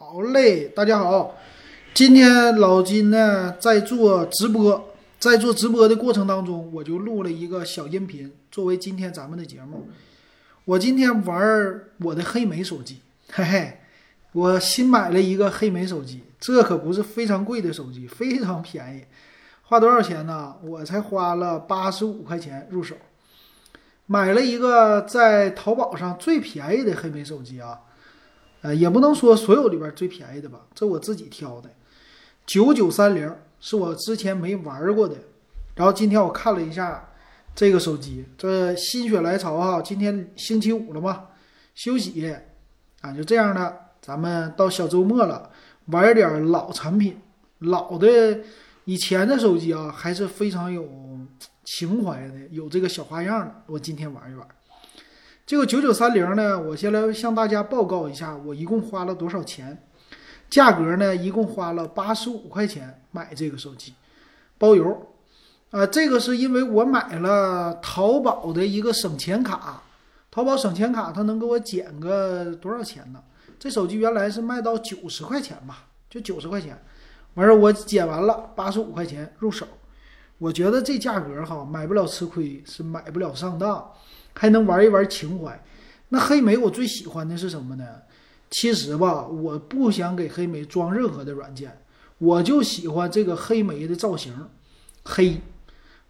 好嘞，大家好，今天老金呢在做直播，在做直播的过程当中，我就录了一个小音频，作为今天咱们的节目。我今天玩我的黑莓手机，嘿嘿，我新买了一个黑莓手机，这可不是非常贵的手机，非常便宜，花多少钱呢？我才花了八十五块钱入手，买了一个在淘宝上最便宜的黑莓手机啊。呃，也不能说所有里边最便宜的吧，这我自己挑的，九九三零是我之前没玩过的。然后今天我看了一下这个手机，这心血来潮啊，今天星期五了嘛，休息啊，就这样的，咱们到小周末了，玩点老产品，老的以前的手机啊，还是非常有情怀的，有这个小花样的。我今天玩一玩。这个九九三零呢，我先来向大家报告一下，我一共花了多少钱？价格呢，一共花了八十五块钱买这个手机，包邮。啊，这个是因为我买了淘宝的一个省钱卡，淘宝省钱卡它能给我减个多少钱呢？这手机原来是卖到九十块钱吧，就九十块钱，完事儿我减完了八十五块钱入手。我觉得这价格哈，买不了吃亏，是买不了上当。还能玩一玩情怀，那黑莓我最喜欢的是什么呢？其实吧，我不想给黑莓装任何的软件，我就喜欢这个黑莓的造型，黑。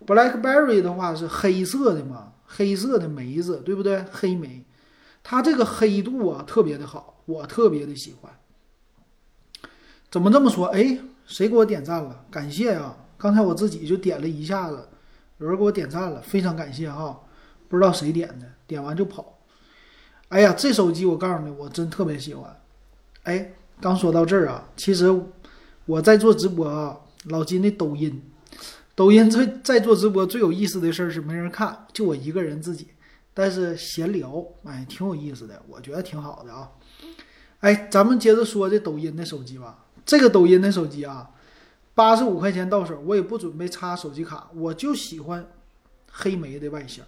BlackBerry 的话是黑色的嘛，黑色的梅子，对不对？黑莓，它这个黑度啊特别的好，我特别的喜欢。怎么这么说？哎，谁给我点赞了？感谢啊！刚才我自己就点了一下子，有人给我点赞了，非常感谢哈。不知道谁点的，点完就跑。哎呀，这手机我告诉你，我真特别喜欢。哎，刚说到这儿啊，其实我在做直播啊，老金的抖音，抖音在在做直播最有意思的事儿是没人看，就我一个人自己，但是闲聊，哎，挺有意思的，我觉得挺好的啊。哎，咱们接着说这抖音的手机吧。这个抖音的手机啊，八十五块钱到手，我也不准备插手机卡，我就喜欢黑莓的外形。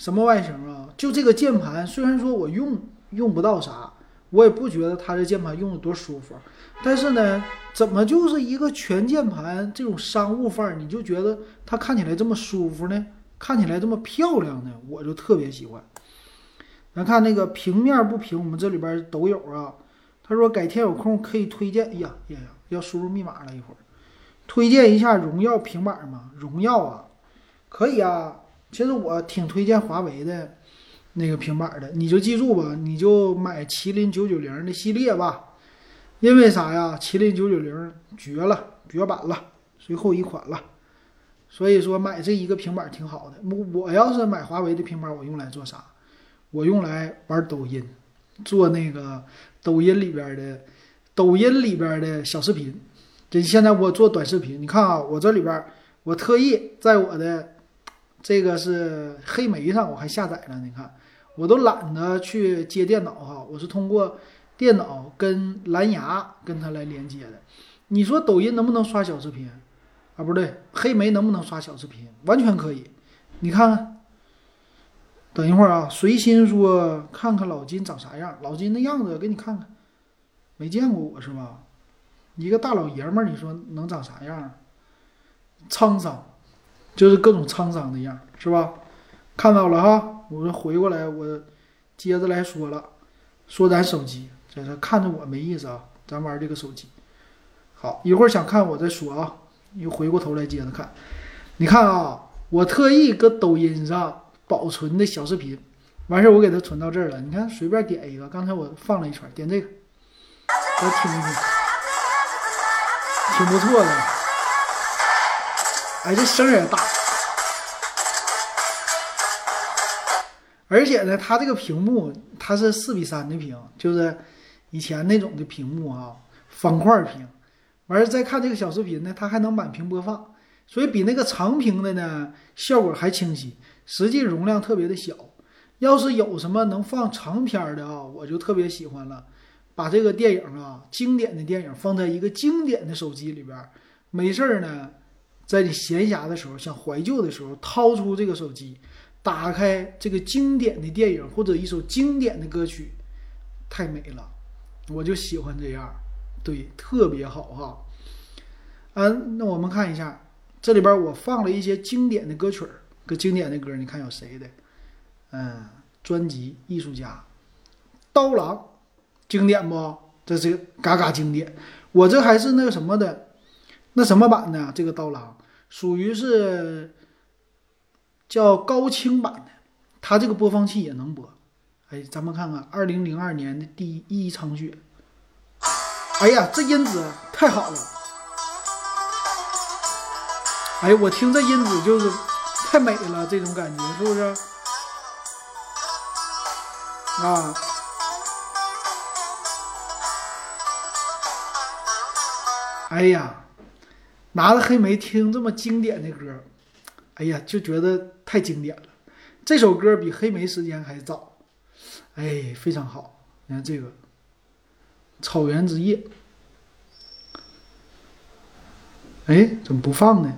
什么外形啊？就这个键盘，虽然说我用用不到啥，我也不觉得它这键盘用的多舒服，但是呢，怎么就是一个全键盘这种商务范儿，你就觉得它看起来这么舒服呢？看起来这么漂亮呢？我就特别喜欢。咱看那个平面不平，我们这里边都有啊。他说改天有空可以推荐。哎呀呀呀，要输入密码了一会儿，推荐一下荣耀平板吗？荣耀啊，可以啊。其实我挺推荐华为的那个平板的，你就记住吧，你就买麒麟九九零的系列吧，因为啥呀？麒麟九九零绝了，绝版了，最后一款了，所以说买这一个平板挺好的。我我要是买华为的平板，我用来做啥？我用来玩抖音，做那个抖音里边的抖音里边的小视频。这现在我做短视频，你看啊，我这里边我特意在我的。这个是黑莓上，我还下载了。你看，我都懒得去接电脑哈，我是通过电脑跟蓝牙跟它来连接的。你说抖音能不能刷小视频啊？不对，黑莓能不能刷小视频？完全可以。你看看，等一会儿啊，随心说看看老金长啥样，老金的样子给你看看。没见过我是吧？一个大老爷们儿，你说能长啥样？沧桑。就是各种沧桑的样，是吧？看到了哈，我们回过来，我接着来说了，说咱手机，这是看着我没意思啊，咱玩这个手机。好，一会儿想看我再说啊，又回过头来接着看。你看啊，我特意搁抖音上保存的小视频，完事儿我给它存到这儿了。你看，随便点一个，刚才我放了一串，点这个，我听一听，挺不错的。哎，这声也大，而且呢，它这个屏幕它是四比三的屏，就是以前那种的屏幕啊，方块屏。完事再看这个小视频呢，它还能满屏播放，所以比那个长屏的呢效果还清晰，实际容量特别的小。要是有什么能放长片的啊，我就特别喜欢了，把这个电影啊，经典的电影放在一个经典的手机里边，没事儿呢。在你闲暇的时候，想怀旧的时候，掏出这个手机，打开这个经典的电影或者一首经典的歌曲，太美了我就喜欢这样，对，特别好哈。嗯，那我们看一下，这里边我放了一些经典的歌曲儿，个经典的歌，你看有谁的？嗯，专辑艺术家刀郎，经典不？这是嘎嘎经典。我这还是那个什么的，那什么版的？这个刀郎属于是叫高清版的，它这个播放器也能播。哎，咱们看看二零零二年的第一场雪。哎呀，这音质太好了！哎，我听这音质就是太美了，这种感觉是不是？啊！哎呀，拿着黑莓听这么经典的歌，哎呀，就觉得太经典了。这首歌比黑莓时间还早。哎，非常好！你看这个《草原之夜》，哎，怎么不放呢？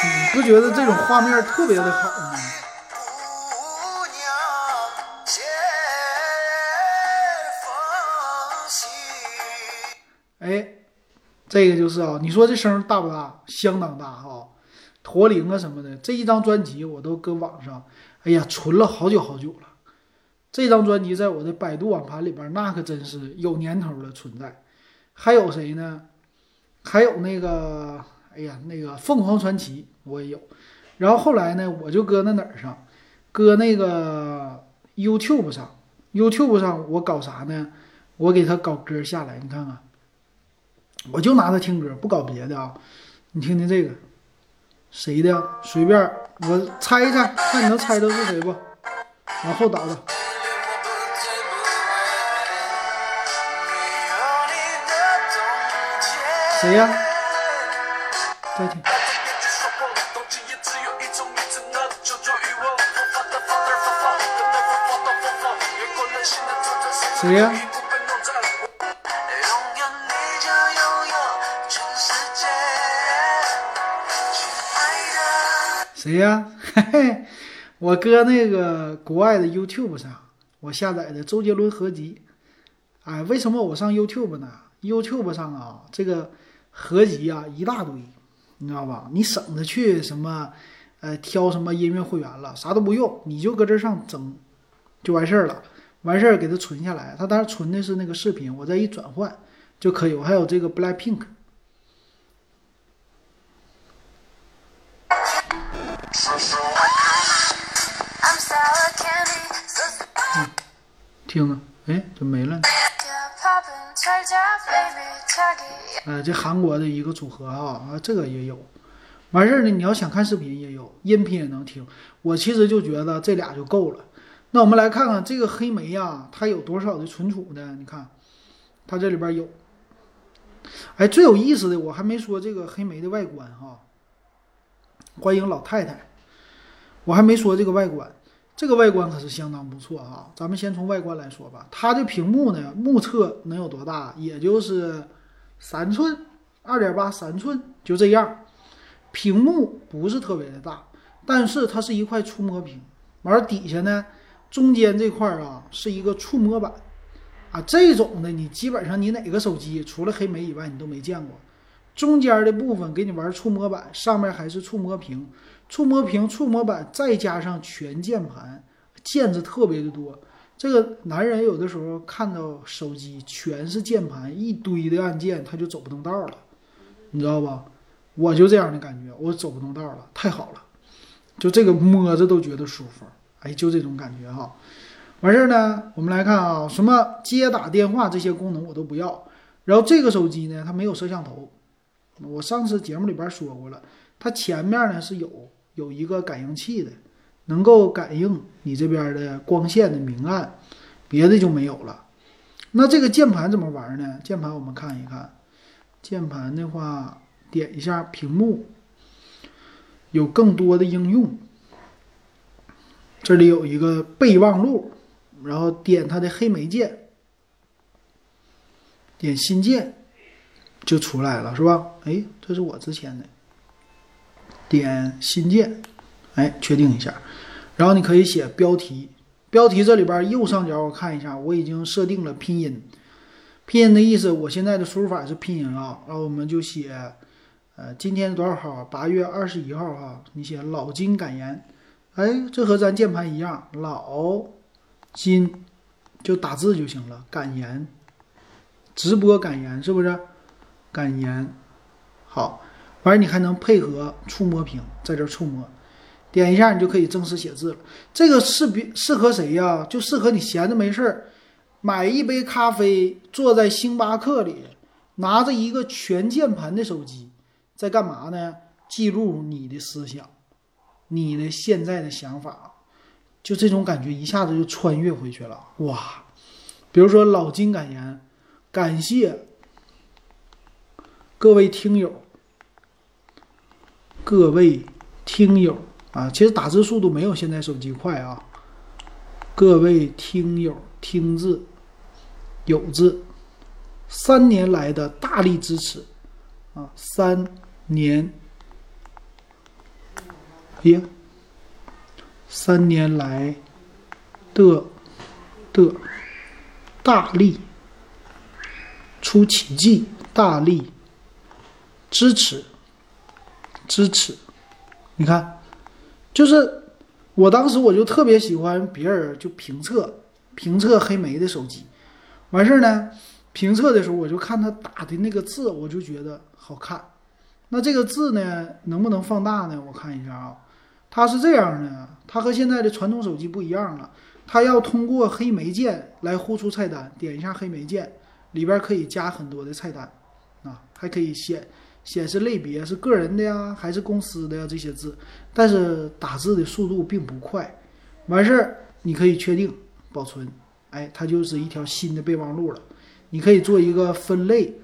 你不觉得这种画面特别的好吗？这个就是啊，你说这声大不大？相当大哈，驼铃啊什么的。这一张专辑我都搁网上，哎呀，存了好久好久了。这张专辑在我的百度网盘里边，那可真是有年头的存在。还有谁呢？还有那个，哎呀，那个凤凰传奇我也有。然后后来呢，我就搁那哪儿上，搁那个 YouTube 上。YouTube 上我搞啥呢？我给他搞歌下来，你看看。我就拿它听歌，不搞别的啊！你听听这个，谁的？随便，我猜一猜，看你能猜到是谁不？往后倒倒。谁呀？再听。谁呀？谁呀？嘿嘿，我搁那个国外的 YouTube 上，我下载的周杰伦合集。哎，为什么我上 YouTube 呢？YouTube 上啊，这个合集啊一大堆，你知道吧？你省得去什么，呃，挑什么音乐会员了，啥都不用，你就搁这上整，就完事儿了。完事儿给它存下来，它当然存的是那个视频，我再一转换就可以。我还有这个 Blackpink 嗯。听啊，哎，怎么没了？哎，这韩国的一个组合啊，啊，这个也有。完事儿呢，你要想看视频也有，音频也能听。我其实就觉得这俩就够了。那我们来看看这个黑莓呀，它有多少的存储呢？你看，它这里边有。哎，最有意思的，我还没说这个黑莓的外观哈。欢迎老太太，我还没说这个外观。这个外观可是相当不错啊！咱们先从外观来说吧。它的屏幕呢，目测能有多大？也就是三寸，二点八三寸，就这样。屏幕不是特别的大，但是它是一块触摸屏。完底下呢，中间这块啊是一个触摸板啊。这种的你基本上你哪个手机除了黑莓以外你都没见过。中间的部分给你玩触摸板，上面还是触摸屏。触摸屏、触摸板，再加上全键盘，键子特别的多。这个男人有的时候看到手机全是键盘，一堆的按键，他就走不动道了，你知道吧？我就这样的感觉，我走不动道了，太好了，就这个摸着都觉得舒服。哎，就这种感觉哈。完事儿呢，我们来看啊，什么接打电话这些功能我都不要。然后这个手机呢，它没有摄像头，我上次节目里边说过了，它前面呢是有。有一个感应器的，能够感应你这边的光线的明暗，别的就没有了。那这个键盘怎么玩呢？键盘我们看一看，键盘的话，点一下屏幕，有更多的应用。这里有一个备忘录，然后点它的黑莓键，点新键就出来了，是吧？哎，这是我之前的。点新建，哎，确定一下，然后你可以写标题，标题这里边右上角我看一下，我已经设定了拼音，拼音的意思，我现在的输入法是拼音啊，然后我们就写，呃，今天多少号？八月二十一号哈，你写老金感言，哎，这和咱键盘一样，老金就打字就行了，感言，直播感言是不是？感言，好，完事你还能配合触摸屏，在这触摸。点一下，你就可以正式写字了。这个适比适合谁呀？就适合你闲着没事儿，买一杯咖啡，坐在星巴克里，拿着一个全键盘的手机，在干嘛呢？记录你的思想，你的现在的想法，就这种感觉一下子就穿越回去了。哇！比如说老金感言，感谢各位听友，各位听友。啊，其实打字速度没有现在手机快啊。各位听友，听字有字，三年来的大力支持啊，三年，耶，三年来的的大力出奇迹，大力支持支持，你看。就是我当时我就特别喜欢别人就评测评测黑莓的手机，完事儿呢，评测的时候我就看他打的那个字，我就觉得好看。那这个字呢，能不能放大呢？我看一下啊，它是这样的，它和现在的传统手机不一样了，它要通过黑莓键来呼出菜单，点一下黑莓键，里边可以加很多的菜单，啊，还可以显。显示类别是个人的呀，还是公司的呀？这些字，但是打字的速度并不快。完事儿，你可以确定保存，哎，它就是一条新的备忘录了。你可以做一个分类、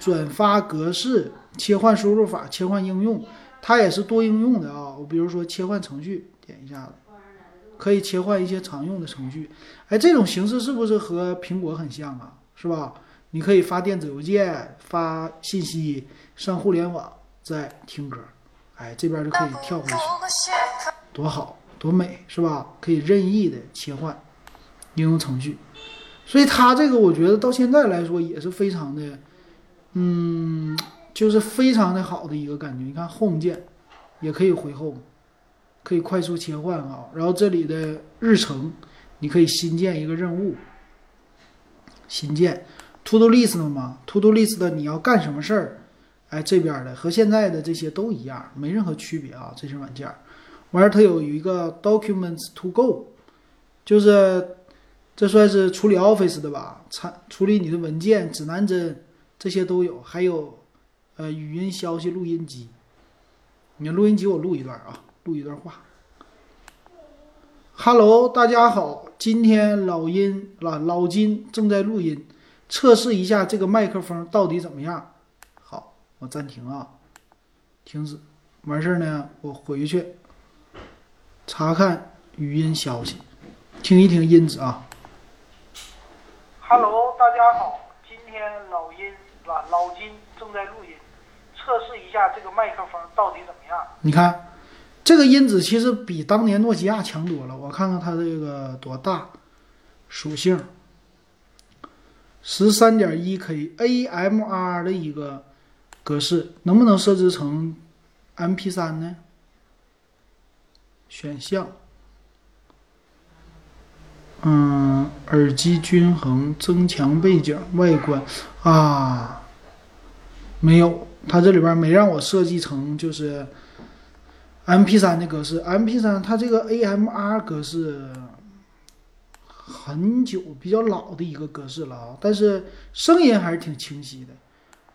转发格式、切换输入法、切换应用，它也是多应用的啊。我比如说切换程序，点一下子，可以切换一些常用的程序。哎，这种形式是不是和苹果很像啊？是吧？你可以发电子邮件、发信息。上互联网再听歌，哎，这边就可以跳回去，多好多美，是吧？可以任意的切换应用程序，所以它这个我觉得到现在来说也是非常的，嗯，就是非常的好的一个感觉。你看 Home 键也可以回 Home，可以快速切换啊。然后这里的日程，你可以新建一个任务，新建 To Do list 吗，To Do List 的你要干什么事儿？哎，这边的和现在的这些都一样，没任何区别啊。这些软件，完事儿它有一个 Documents to Go，就是这算是处理 Office 的吧？参处理你的文件、指南针这些都有，还有呃语音消息录音机。你录音机我录一段啊，录一段话。Hello，大家好，今天老音老老金正在录音，测试一下这个麦克风到底怎么样。好我暂停啊，停止，完事儿呢，我回去查看语音消息，听一听音质啊。Hello，大家好，今天老音是吧？老金正在录音，测试一下这个麦克风到底怎么样？你看，这个音质其实比当年诺基亚强多了。我看看它这个多大，属性，十三点一 K AMR 的一个。格式能不能设置成 MP3 呢？选项，嗯，耳机均衡，增强背景，外观啊，没有，它这里边没让我设计成就是 MP3 的格式。MP3 它这个 AMR 格式很久比较老的一个格式了啊，但是声音还是挺清晰的。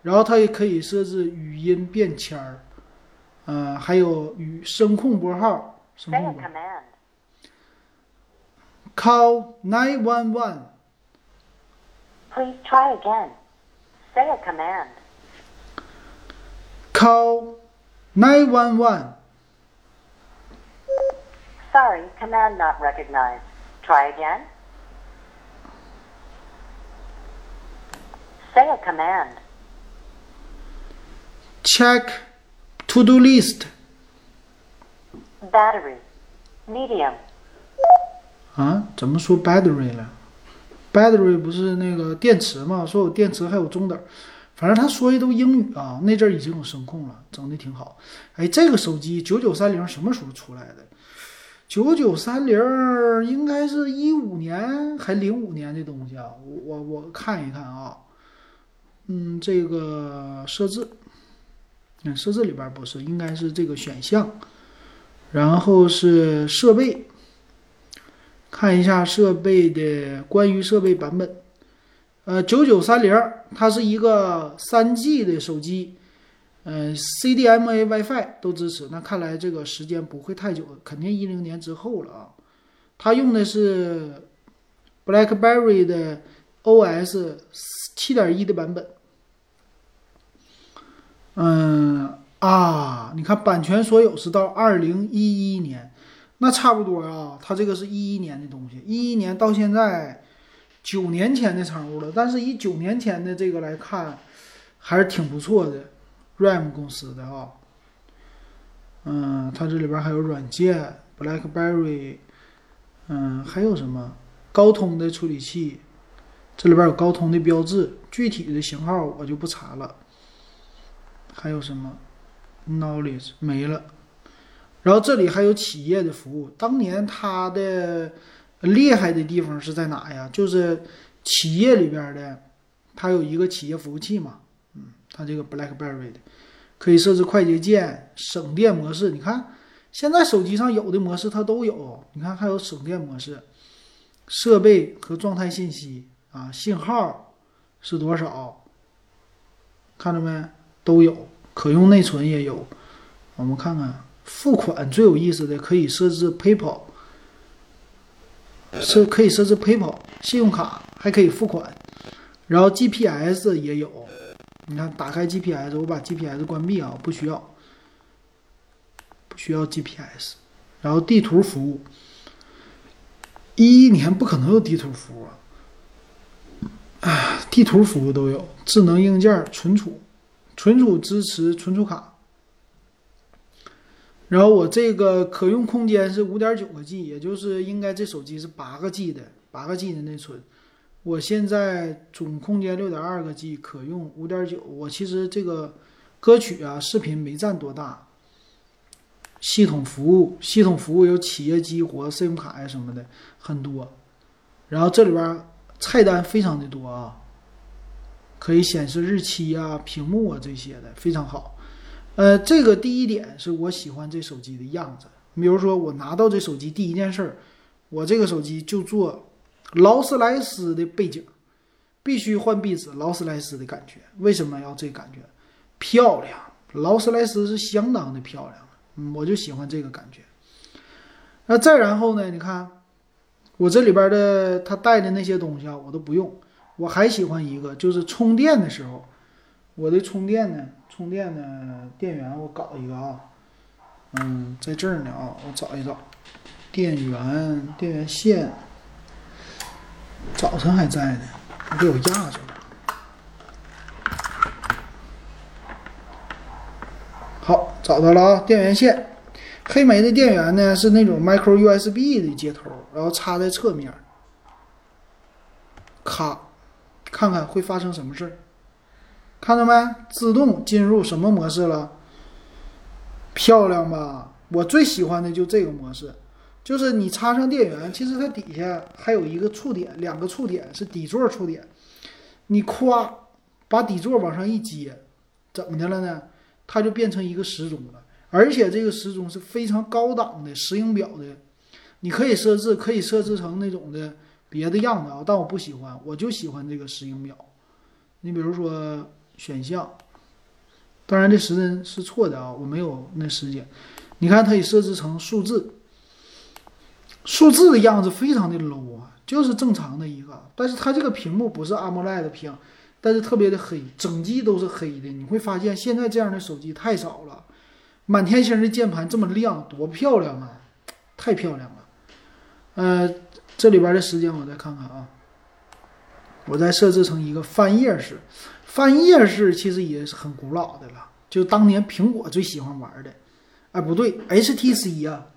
然后它也可以设置语音便签儿，呃，还有语声控拨号。声控拨。Call nine one one. Please try again. Say a command. Call nine one one. Sorry, command not recognized. Try again. Say a command. Check to-do list. Battery. Medium. 啊，怎么说 battery 了？battery 不是那个电池吗？说有电池还有中等，反正他说的都英语啊。那阵儿已经有声控了，整的挺好。哎，这个手机九九三零什么时候出来的？九九三零应该是一五年还零五年的东西啊。我我我看一看啊，嗯，这个设置，嗯，设置里边不是，应该是这个选项，然后是设备。看一下设备的关于设备版本，呃，九九三零，它是一个三 G 的手机，嗯，CDMA、WiFi 都支持。那看来这个时间不会太久，肯定一零年之后了啊。它用的是 BlackBerry 的 OS 七点一的版本。嗯啊，你看版权所有是到二零一一年。那差不多啊，它这个是一一年的东西，一一年到现在九年前的产物了。但是以九年前的这个来看，还是挺不错的，RAM 公司的啊。嗯，它这里边还有软件，BlackBerry，嗯，还有什么高通的处理器，这里边有高通的标志，具体的型号我就不查了。还有什么 Knowledge 没了。然后这里还有企业的服务。当年它的厉害的地方是在哪呀？就是企业里边的，它有一个企业服务器嘛。嗯，它这个 BlackBerry 的可以设置快捷键、省电模式。你看，现在手机上有的模式它都有。你看还有省电模式、设备和状态信息啊，信号是多少？看着没？都有。可用内存也有。我们看看。付款最有意思的可以设置 PayPal，是可以设置 PayPal 信用卡，还可以付款，然后 GPS 也有。你看，打开 GPS，我把 GPS 关闭啊，不需要，不需要 GPS。然后地图服务，一一年不可能有地图服务，啊，地图服务都有，智能硬件存储，存储支持存储卡。然后我这个可用空间是五点九个 G，也就是应该这手机是八个 G 的，八个 G 的内存。我现在总空间六点二个 G，可用五点九。我其实这个歌曲啊、视频没占多大。系统服务，系统服务有企业激活、SIM 卡呀什么的很多。然后这里边菜单非常的多啊，可以显示日期啊、屏幕啊这些的，非常好。呃，这个第一点是我喜欢这手机的样子。比如说，我拿到这手机第一件事儿，我这个手机就做劳斯莱斯的背景，必须换壁纸，劳斯莱斯的感觉。为什么要这感觉？漂亮，劳斯莱斯是相当的漂亮，嗯，我就喜欢这个感觉。那再然后呢？你看，我这里边的它带的那些东西啊，我都不用。我还喜欢一个，就是充电的时候，我的充电呢。充电的电源我搞一个啊，嗯，在这儿呢啊，我找一找，电源电源线，早晨还在呢，给我压着了。好，找到了啊，电源线，黑莓的电源呢是那种 micro USB 的接头，然后插在侧面，咔，看看会发生什么事儿。看到没？自动进入什么模式了？漂亮吧？我最喜欢的就这个模式，就是你插上电源，其实它底下还有一个触点，两个触点是底座触点。你夸把底座往上一接，怎么的了呢？它就变成一个时钟了，而且这个时钟是非常高档的石英表的。你可以设置，可以设置成那种的别的样子啊，但我不喜欢，我就喜欢这个石英表。你比如说。选项，当然这时针是错的啊，我没有那时间。你看，它已设置成数字，数字的样子非常的 low 啊，就是正常的一个。但是它这个屏幕不是 AMOLED 的屏，但是特别的黑，整机都是黑的。你会发现现在这样的手机太少了，满天星的键盘这么亮，多漂亮啊，太漂亮了。呃，这里边的时间我再看看啊，我再设置成一个翻页式。翻页式其实也是很古老的了，就当年苹果最喜欢玩的，哎，不对，HTC 啊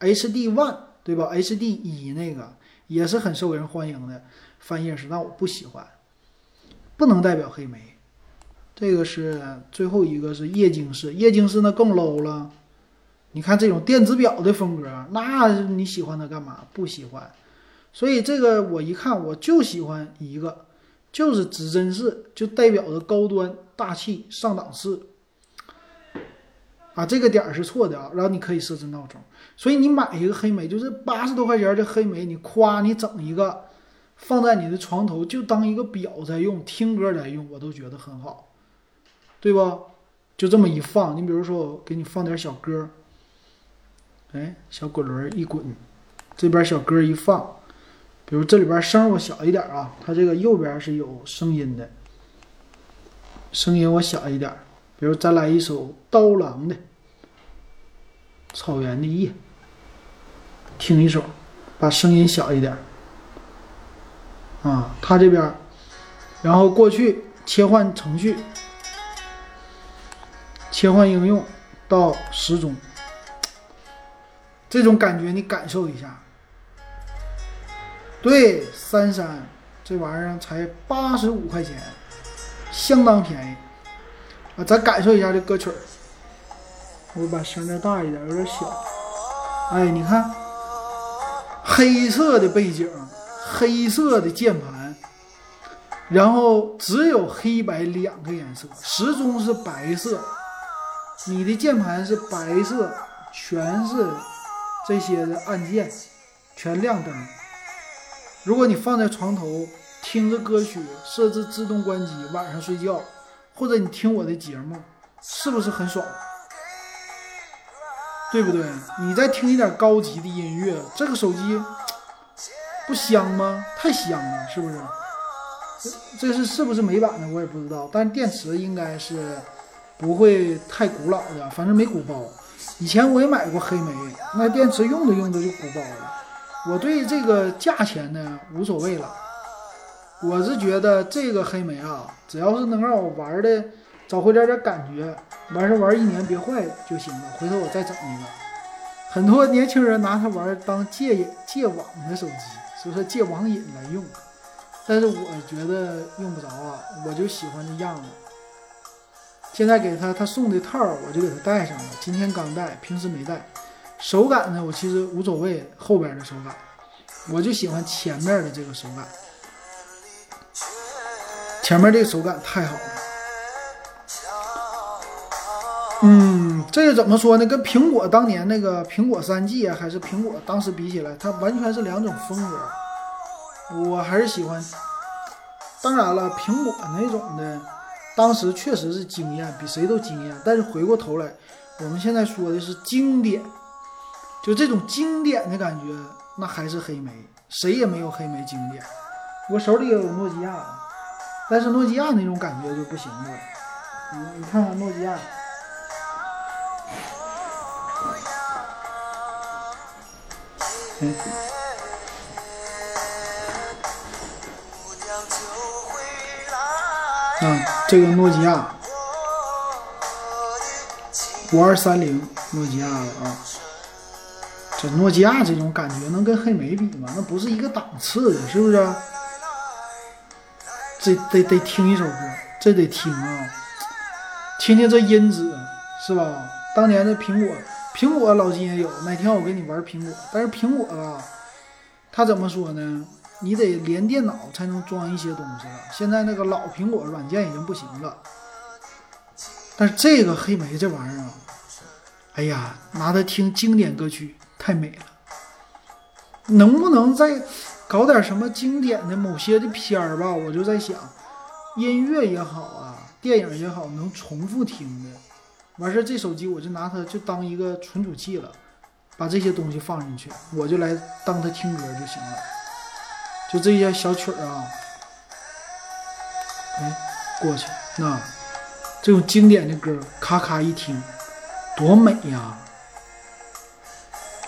HD One 对吧？HD 一那个也是很受人欢迎的翻页式，但我不喜欢，不能代表黑莓。这个是最后一个是液晶式，液晶式那更 low 了。你看这种电子表的风格，那你喜欢它干嘛？不喜欢。所以这个我一看我就喜欢一个，就是指针式，就代表着高端、大气、上档次。啊，这个点儿是错的啊，然后你可以设置闹钟。所以你买一个黑莓，就是八十多块钱的黑莓，你夸你整一个，放在你的床头就当一个表在用，听歌在用，我都觉得很好，对不？就这么一放，你比如说我给你放点小歌，哎，小滚轮一滚，这边小歌一放，比如这里边声我小一点啊，它这个右边是有声音的，声音我小一点，比如咱来一首刀郎的《草原的夜》，听一首，把声音小一点，啊，它这边，然后过去切换程序，切换应用到时钟。这种感觉你感受一下。对，三三这玩意儿才八十五块钱，相当便宜啊！咱感受一下这歌曲儿。我把声再大一点，有点小。哎，你看，黑色的背景，黑色的键盘，然后只有黑白两个颜色，时钟是白色，你的键盘是白色，全是。这些的按键全亮灯。如果你放在床头听着歌曲，设置自动关机，晚上睡觉，或者你听我的节目，是不是很爽？对不对？你再听一点高级的音乐，这个手机不香吗？太香了，是不是？这是是不是美版的？我也不知道，但电池应该是不会太古老的，反正没鼓包。以前我也买过黑莓，那电池用着用着就鼓包了。我对这个价钱呢无所谓了，我是觉得这个黑莓啊，只要是能让我玩的找回点点感觉，完事玩一年别坏就行了。回头我再整一个。很多年轻人拿它玩当戒戒网的手机，所以说戒网瘾来用。但是我觉得用不着啊，我就喜欢这样子。现在给他他送的套，我就给他戴上了。今天刚戴，平时没戴。手感呢，我其实无所谓后边的手感，我就喜欢前面的这个手感。前面这个手感太好了。嗯，这个怎么说呢？跟苹果当年那个苹果三 G 啊，还是苹果当时比起来，它完全是两种风格。我还是喜欢。当然了，苹果那种的。当时确实是惊艳，比谁都惊艳。但是回过头来，我们现在说的是经典，就这种经典的感觉，那还是黑莓，谁也没有黑莓经典。我手里也有诺基亚，但是诺基亚那种感觉就不行了。你你看看诺基亚，嗯。啊，这个诺基亚五二三零，诺基亚的啊，这诺基亚这种感觉能跟黑莓比吗？那不是一个档次的，是不是？这得得听一首歌，这得听啊，听听这音质是吧？当年的苹果，苹果老金也有，哪天我给你玩苹果，但是苹果啊，它怎么说呢？你得连电脑才能装一些东西了。现在那个老苹果软件已经不行了，但是这个黑莓这玩意儿啊，哎呀，拿它听经典歌曲太美了。能不能再搞点什么经典的某些的片儿吧？我就在想，音乐也好啊，电影也好，能重复听的。完事儿这手机我就拿它就当一个存储器了，把这些东西放进去，我就来当它听歌就行了。就这些小曲儿啊，哎，过去那这种经典的歌，咔咔一听，多美呀，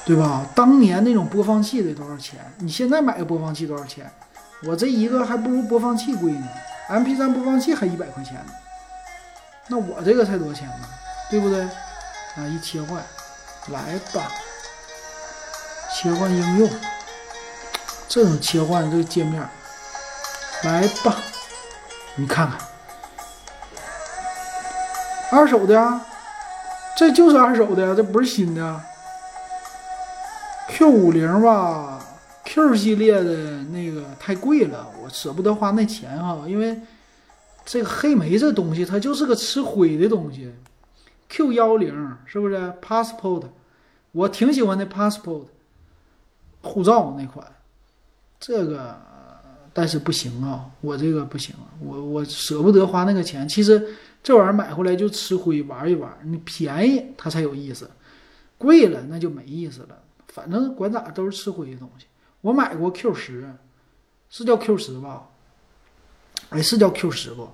对吧？当年那种播放器得多少钱？你现在买个播放器多少钱？我这一个还不如播放器贵呢，MP3 播放器还一百块钱呢。那我这个才多少钱呢？对不对？啊，一切换，来吧。切换应用，这种切换这个界面，来吧，你看看，二手的啊，这就是二手的，这不是新的。Q 五零吧，Q 系列的那个太贵了，我舍不得花那钱哈，因为这个黑莓这东西它就是个吃灰的东西。Q 幺零是不是 Passport？我挺喜欢那 Passport 护照那款，这个但是不行啊，我这个不行，我我舍不得花那个钱。其实这玩意儿买回来就吃灰玩一玩，你便宜它才有意思，贵了那就没意思了。反正管咋都是吃灰的东西。我买过 Q 十，是叫 Q 十吧？哎，是叫 Q 十不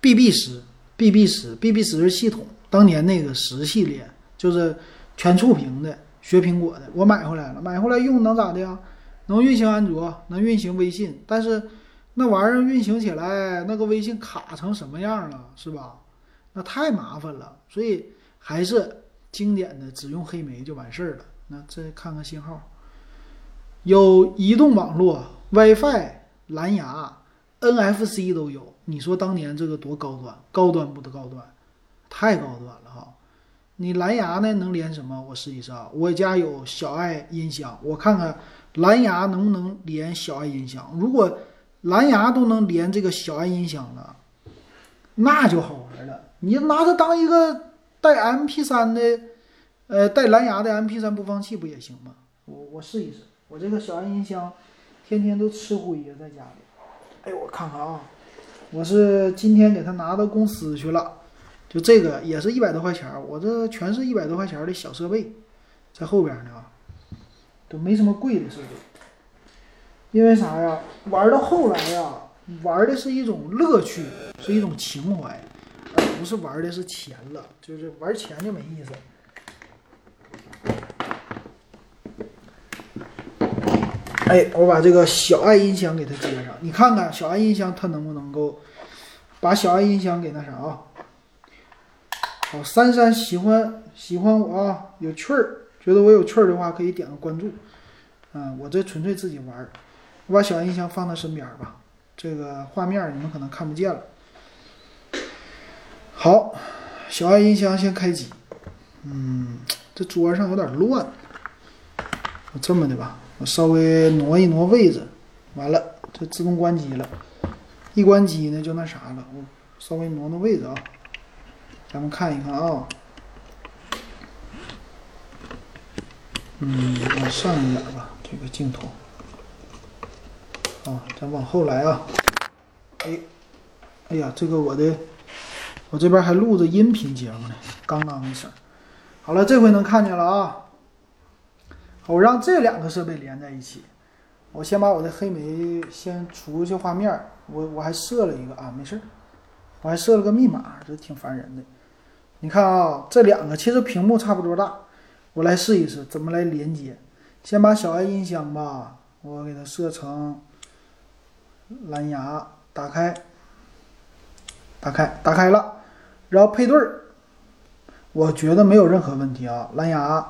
？BB 十，BB 十，BB 十是系统。当年那个十系列就是全触屏的，学苹果的，我买回来了，买回来用能咋的呀？能运行安卓，能运行微信，但是那玩意儿运行起来，那个微信卡成什么样了，是吧？那太麻烦了，所以还是经典的只用黑莓就完事儿了。那再看看信号，有移动网络、WiFi、蓝牙、NFC 都有。你说当年这个多高端？高端不得高端？太高端了哈！你蓝牙呢能连什么？我试一试啊。我家有小爱音箱，我看看蓝牙能不能连小爱音箱。如果蓝牙都能连这个小爱音箱了，那就好玩了。你拿它当一个带 MP3 的，呃，带蓝牙的 MP3 播放器不也行吗？我我试一试。我这个小爱音箱天天都吃灰呀，在家里。哎，我看看啊，我是今天给它拿到公司去了。就这个也是一百多块钱，我这全是一百多块钱的小设备，在后边呢，都没什么贵的设备。因为啥呀？玩到后来呀，玩的是一种乐趣，是一种情怀，而不是玩的是钱了。就是玩钱就没意思。哎，我把这个小爱音箱给它接上，你看看小爱音箱它能不能够把小爱音箱给那啥啊？好，珊珊喜欢喜欢我啊，有趣儿，觉得我有趣儿的话，可以点个关注。嗯，我这纯粹自己玩儿，我把小爱音箱放在身边吧，这个画面你们可能看不见了。好，小爱音箱先开机。嗯，这桌上有点乱，我这么的吧，我稍微挪一挪位置，完了，就自动关机了。一关机呢，就那啥了，我稍微挪挪位置啊。咱们看一看啊，嗯，往上一点吧，这个镜头。啊，咱往后来啊。哎，哎呀，这个我的，我这边还录着音频节目呢，刚刚一声。好了，这回能看见了啊。我让这两个设备连在一起。我先把我的黑莓先出去画面，我我还设了一个啊，没事儿，我还设了个密码，这挺烦人的。你看啊，这两个其实屏幕差不多大，我来试一试怎么来连接。先把小爱音箱吧，我给它设成蓝牙，打开，打开，打开了，然后配对儿，我觉得没有任何问题啊。蓝牙，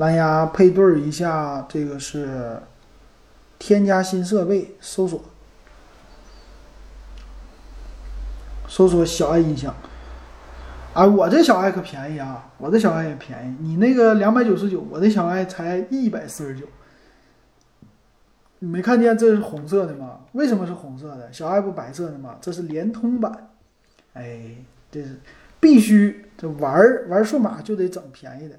蓝牙配对一下，这个是添加新设备，搜索，搜索小爱音箱。啊，我这小爱可便宜啊！我这小爱也便宜，你那个两百九十九，我这小爱才一百四十九。你没看见这是红色的吗？为什么是红色的？小爱不白色的吗？这是联通版。哎，这是必须这玩玩数码就得整便宜的，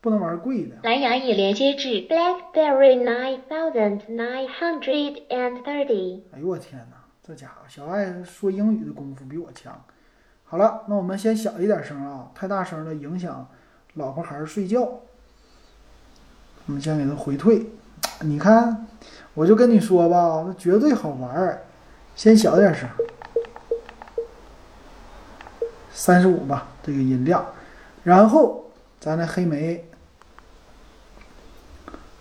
不能玩贵的。蓝牙已连接至 BlackBerry nine thousand nine hundred and thirty。哎呦我天哪，这家伙小爱说英语的功夫比我强。好了，那我们先小一点声啊，太大声了影响老婆孩儿睡觉。我们先给他回退，你看，我就跟你说吧，那绝对好玩儿。先小点声，三十五吧，这个音量。然后咱那黑莓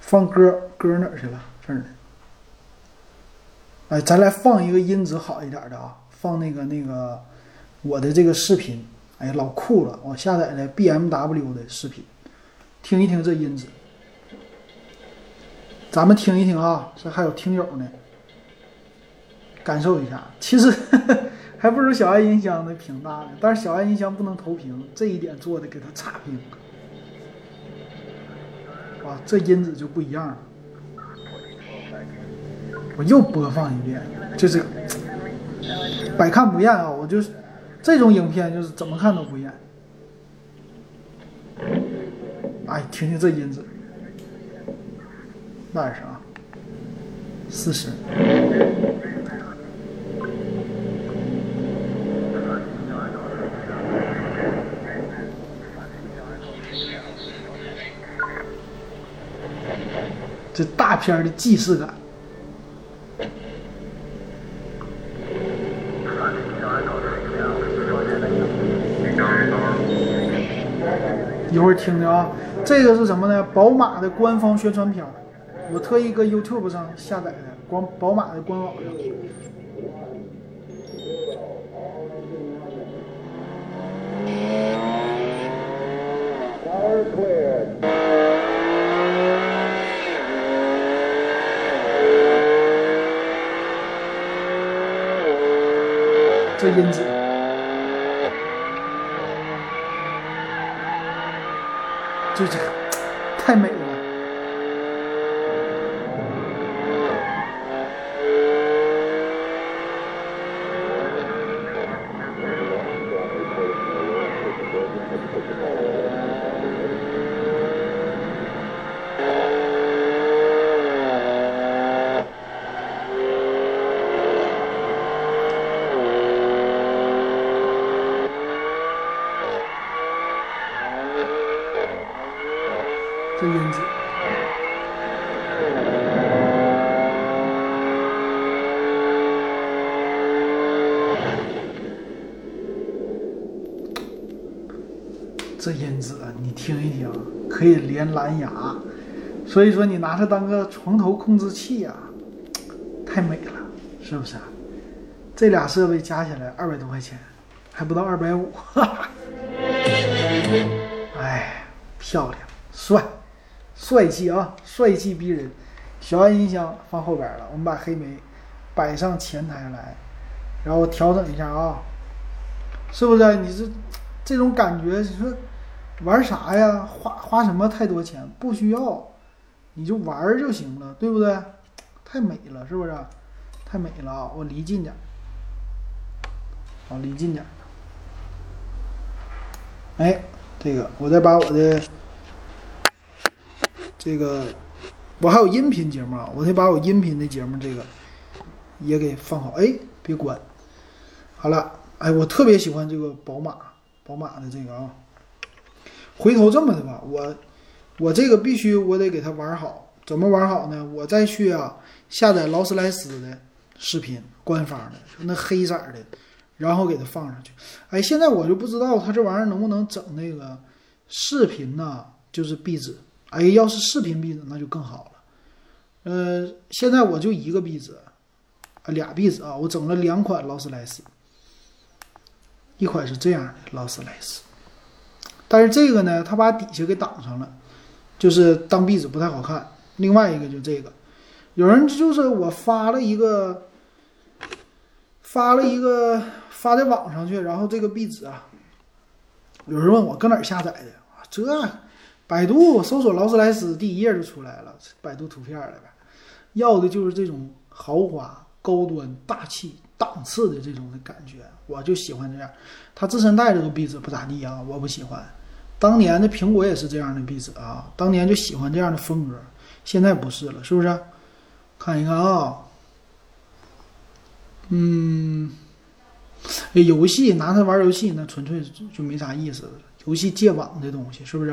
放歌，歌哪去了？这儿呢。哎，咱来放一个音质好一点的啊，放那个那个。我的这个视频，哎，老酷了！我下载的 BMW 的视频，听一听这音质。咱们听一听啊，这还有听友呢，感受一下。其实还不如小爱音箱的屏大呢，但是小爱音箱不能投屏，这一点做的给它差评。哇，这音质就不一样了。我又播放一遍，就是百看不厌啊！我就是这种影片，就是怎么看都不厌。哎，听听这音质，那是啊，四十。片的既视感。一会儿听听啊，这个是什么呢？宝马的官方宣传片，我特意搁 YouTube 上下载的，光宝马的官网上。这音质，就这个太美了。这音质，这音质啊，你听一听，可以连蓝牙，所以说你拿它当个床头控制器啊，太美了，是不是啊？这俩设备加起来二百多块钱，还不到二百五，哈哈。哎，漂亮，帅，帅气啊，帅气逼人。小爱音箱放后边了，我们把黑莓摆上前台来，然后调整一下啊，是不是？你这这种感觉，你说玩啥呀？花花什么太多钱？不需要，你就玩就行了，对不对？太美了，是不是？太美了啊！我离近点儿，好，离近点。哎，这个我再把我的这个，我还有音频节目啊，我得把我音频的节目这个也给放好。哎，别关，好了，哎，我特别喜欢这个宝马，宝马的这个啊。回头这么的吧，我我这个必须我得给它玩好，怎么玩好呢？我再去啊下载劳斯莱斯的视频，官方的那黑色的。然后给它放上去，哎，现在我就不知道它这玩意儿能不能整那个视频呢？就是壁纸，哎，要是视频壁纸那就更好了。呃，现在我就一个壁纸，啊，俩壁纸啊，我整了两款劳斯莱斯，一款是这样的劳斯莱斯，但是这个呢，它把底下给挡上了，就是当壁纸不太好看。另外一个就这个，有人就是我发了一个。发了一个发在网上去，然后这个壁纸啊，有人问我搁哪儿下载的啊？这百度搜索劳斯莱斯第一页就出来了，百度图片了呗。要的就是这种豪华、高端、大气、档次的这种的感觉，我就喜欢这样。它自身带这个壁纸不咋地啊，我不喜欢。当年的苹果也是这样的壁纸啊，当年就喜欢这样的风格，现在不是了，是不是？看一看啊。嗯，游戏拿它玩游戏，那纯粹就没啥意思了。游戏戒网的东西是不是？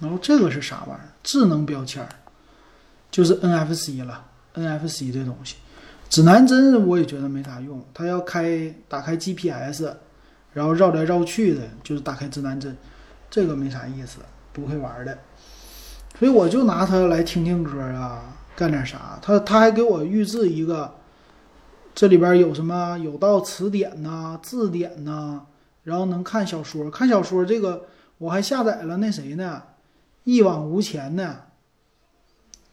然后这个是啥玩意儿？智能标签儿，就是 NFC 了。NFC 这东西，指南针我也觉得没啥用。它要开打开 GPS，然后绕来绕去的，就是打开指南针，这个没啥意思，不会玩的。所以我就拿它来听听歌啊，干点啥。他他还给我预制一个。这里边有什么？有道词典呐，字典呐，然后能看小说。看小说这个我还下载了那谁呢？一往无前呢，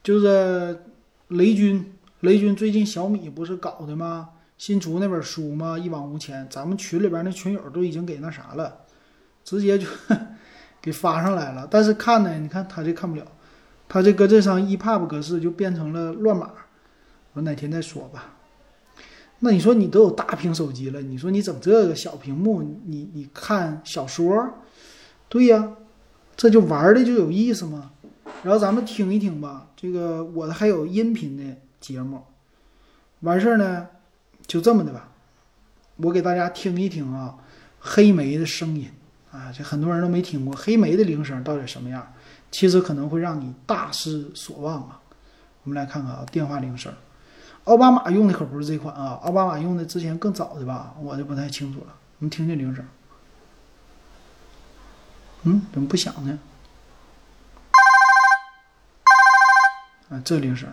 就是雷军，雷军最近小米不是搞的吗？新出那本书吗？一往无前，咱们群里边那群友都已经给那啥了，直接就给发上来了。但是看呢，你看他这看不了，他这搁这上 EPUB 格式就变成了乱码。我哪天再说吧。那你说你都有大屏手机了，你说你整这个小屏幕，你你看小说，对呀，这就玩的就有意思嘛。然后咱们听一听吧，这个我的还有音频的节目，完事儿呢，就这么的吧，我给大家听一听啊，黑莓的声音啊，这很多人都没听过黑莓的铃声到底什么样，其实可能会让你大失所望啊。我们来看看啊，电话铃声。奥巴马用的可不是这款啊，奥巴马用的之前更早的吧，我就不太清楚了。你听听铃声，嗯，怎么不响呢？啊，这铃声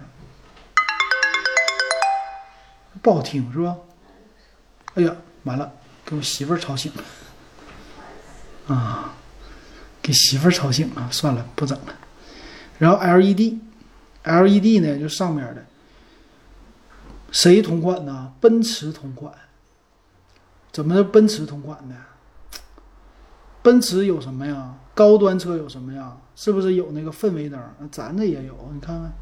不好听是吧？哎呀，完了，给我媳妇儿吵醒了啊！给媳妇儿吵醒了，算了，不整了。然后 LED，LED 呢就上面的。谁同款呢？奔驰同款。怎么是奔驰同款呢？奔驰有什么呀？高端车有什么呀？是不是有那个氛围灯？咱这也有，你看看，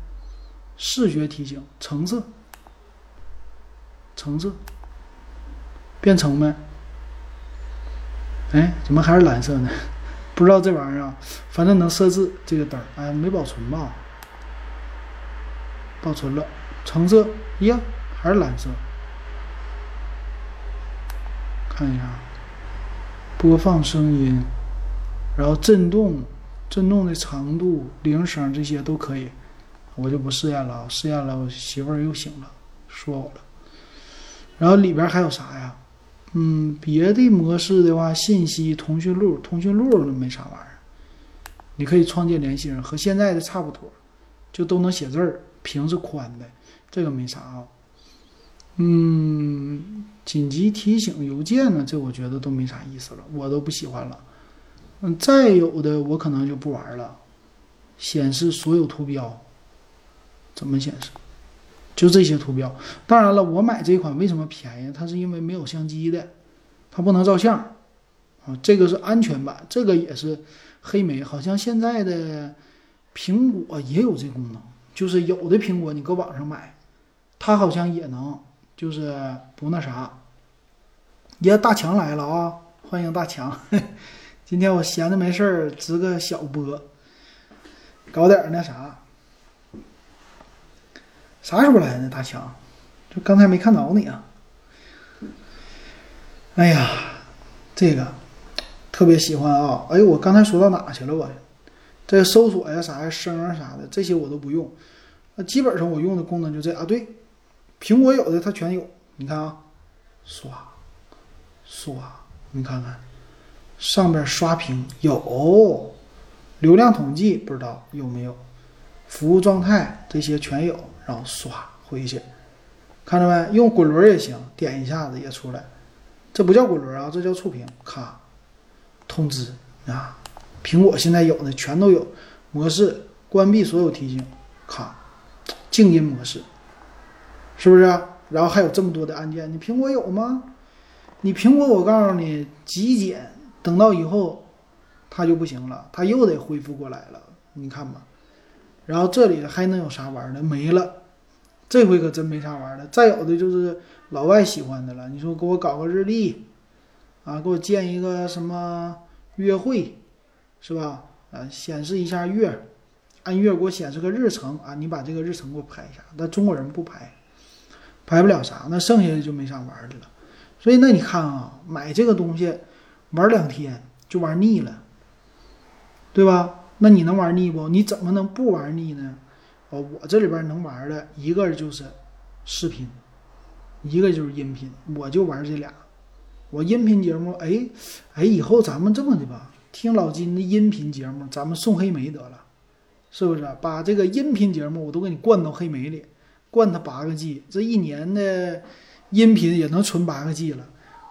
视觉提醒，橙色，橙色，变橙没？哎，怎么还是蓝色呢？不知道这玩意儿啊，反正能设置这个灯。哎，没保存吧？保存了，橙色，呀。还是蓝色，看一下，播放声音，然后震动，震动的长度、铃声这些都可以，我就不试验了，试验了我媳妇儿又醒了，说我了。然后里边还有啥呀？嗯，别的模式的话，信息、通讯录、通讯录没啥玩意儿，你可以创建联系人，和现在的差不多，就都能写字儿，屏是宽的，这个没啥啊。嗯，紧急提醒邮件呢？这我觉得都没啥意思了，我都不喜欢了。嗯，再有的我可能就不玩了。显示所有图标，怎么显示？就这些图标。当然了，我买这款为什么便宜？它是因为没有相机的，它不能照相啊。这个是安全版，这个也是黑莓。好像现在的苹果也有这功能，就是有的苹果你搁网上买，它好像也能。就是不那啥，耶，大强来了啊！欢迎大强。今天我闲着没事儿，直个小播，搞点那啥。啥时候来的大强？就刚才没看着你啊。哎呀，这个特别喜欢啊！哎呦，我刚才说到哪去了？我这搜索呀、啥呀、声啊啥的，这些我都不用。那基本上我用的功能就这啊，对。苹果有的它全有，你看啊，刷，刷，你看看，上边刷屏有，流量统计不知道有没有，服务状态这些全有，然后刷回去，看到没？用滚轮也行，点一下子也出来，这不叫滚轮啊，这叫触屏。咔，通知啊，苹果现在有的全都有，模式关闭所有提醒，咔，静音模式。是不是？然后还有这么多的按键，你苹果有吗？你苹果，我告诉你，极简，等到以后，它就不行了，它又得恢复过来了。你看吧，然后这里还能有啥玩的？没了，这回可真没啥玩的。再有的就是老外喜欢的了，你说给我搞个日历，啊，给我建一个什么约会，是吧？啊，显示一下月，按月给我显示个日程啊，你把这个日程给我排一下。但中国人不排。拍不了啥，那剩下的就没啥玩的了。所以那你看啊，买这个东西玩两天就玩腻了，对吧？那你能玩腻不？你怎么能不玩腻呢？哦，我这里边能玩的一个就是视频，一个就是音频，我就玩这俩。我音频节目，哎哎，以后咱们这么的吧，听老金的音频节目，咱们送黑莓得了，是不是？把这个音频节目我都给你灌到黑莓里。灌他八个 G，这一年的音频也能存八个 G 了。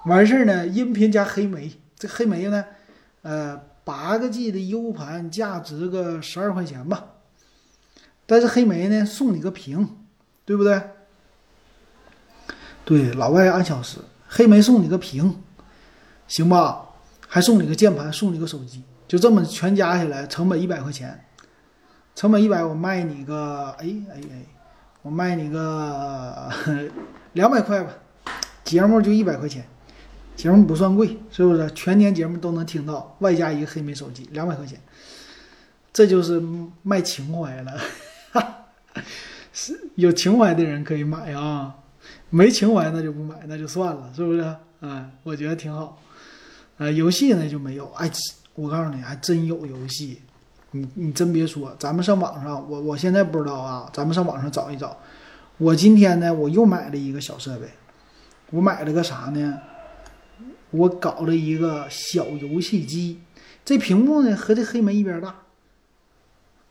完事儿呢，音频加黑莓，这黑莓呢，呃，八个 G 的 U 盘价值个十二块钱吧。但是黑莓呢送你个屏，对不对？对，老外按小时，黑莓送你个屏，行吧？还送你个键盘，送你个手机，就这么全加起来成本一百块钱，成本一百，我卖你个，哎哎哎，我卖你个 两百块吧，节目就一百块钱，节目不算贵，是不是？全年节目都能听到，外加一个黑莓手机，两百块钱，这就是卖情怀了。是有情怀的人可以买啊，没情怀那就不买，那就算了，是不是？哎，我觉得挺好。呃，游戏呢就没有。哎，我告诉你，还真有游戏。你你真别说，咱们上网上，我我现在不知道啊，咱们上网上找一找。我今天呢，我又买了一个小设备，我买了个啥呢？我搞了一个小游戏机，这屏幕呢和这黑莓一边大。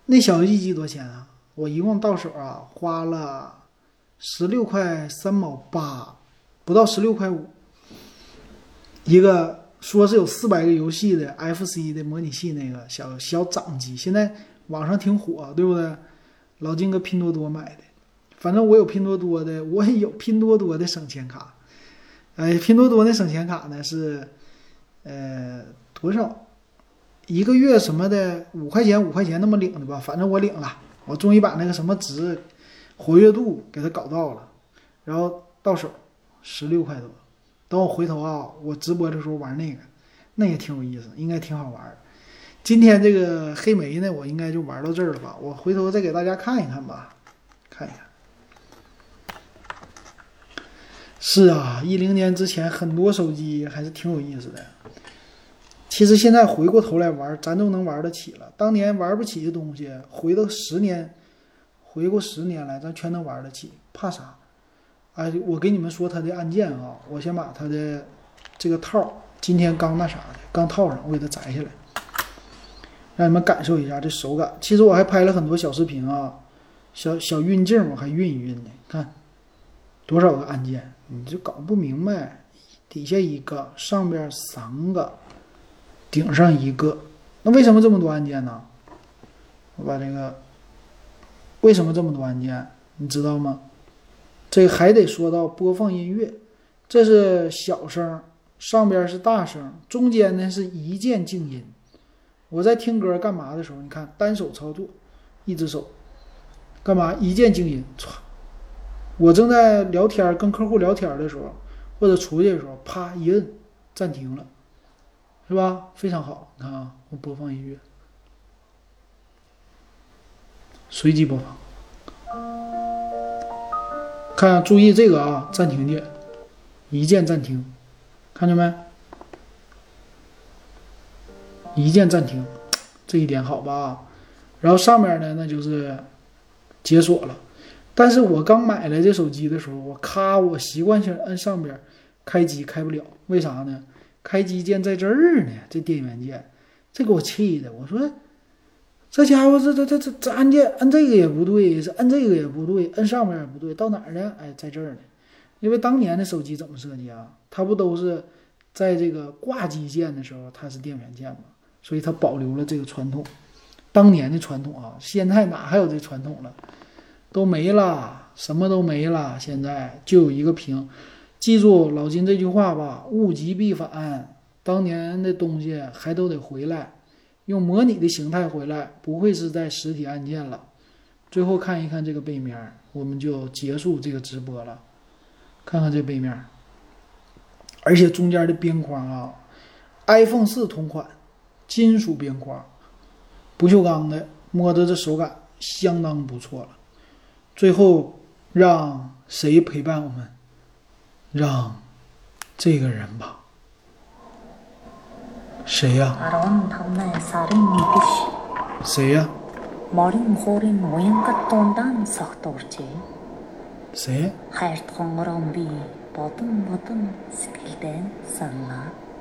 那小游戏机多少钱啊？我一共到手啊，花了十六块三毛八，不到十六块五。一个说是有四百个游戏的 FC 的模拟器，那个小小掌机，现在网上挺火，对不对？老金搁拼多多买的，反正我有拼多多的，我也有拼多多的省钱卡。哎，拼多多那省钱卡呢是，呃，多少？一个月什么的五块钱五块钱那么领的吧，反正我领了，我终于把那个什么值活跃度给它搞到了，然后到手十六块多。等我回头啊，我直播的时候玩那个，那也挺有意思，应该挺好玩。今天这个黑莓呢，我应该就玩到这儿了吧？我回头再给大家看一看吧，看一看。是啊，一零年之前很多手机还是挺有意思的。其实现在回过头来玩，咱都能玩得起了。当年玩不起的东西，回到十年，回过十年来，咱全能玩得起，怕啥？哎，我给你们说它的按键啊，我先把它的这个套今天刚那啥的，刚套上，我给它摘下来，让你们感受一下这手感。其实我还拍了很多小视频啊，小小运镜我还运一运呢。看多少个按键，你就搞不明白，底下一个，上边三个，顶上一个，那为什么这么多按键呢？我把这个为什么这么多按键，你知道吗？这还得说到播放音乐，这是小声，上边是大声，中间呢是一键静音。我在听歌干嘛的时候，你看单手操作，一只手干嘛？一键静音，歘！我正在聊天跟客户聊天的时候，或者出去的时候，啪一摁，暂停了，是吧？非常好，你看啊，我播放音乐，随机播放。看，注意这个啊，暂停键，一键暂停，看见没？一键暂停，这一点好吧？然后上面呢，那就是解锁了。但是我刚买来这手机的时候，我咔，我习惯性摁上边开机开不了，为啥呢？开机键在这儿呢，这电源键，这给我气的，我说。这家伙这这这这这按键按这个也不对，是按这个也不对，按上面也不对，到哪儿呢？哎，在这儿呢。因为当年的手机怎么设计啊？它不都是在这个挂机键的时候它是电源键吗？所以它保留了这个传统，当年的传统啊。现在哪还有这传统了？都没了，什么都没了。现在就有一个屏，记住老金这句话吧：物极必反，当年的东西还都得回来。用模拟的形态回来，不会是在实体按键了。最后看一看这个背面，我们就结束这个直播了。看看这背面，而且中间的边框啊，iPhone 四同款，金属边框，不锈钢的，摸着这手感相当不错了。最后让谁陪伴我们？让这个人吧。谁呀？谁呀？谁？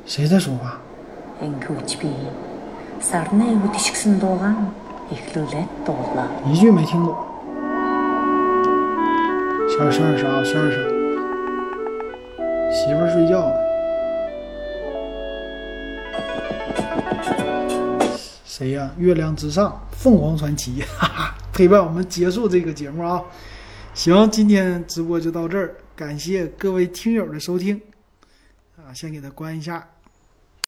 谁在说话？一句没听懂。小声啊？小声。媳妇儿睡觉了。谁呀？月亮之上，凤凰传奇，哈哈，陪伴我们结束这个节目啊。行，今天直播就到这儿，感谢各位听友的收听啊，先给它关一下。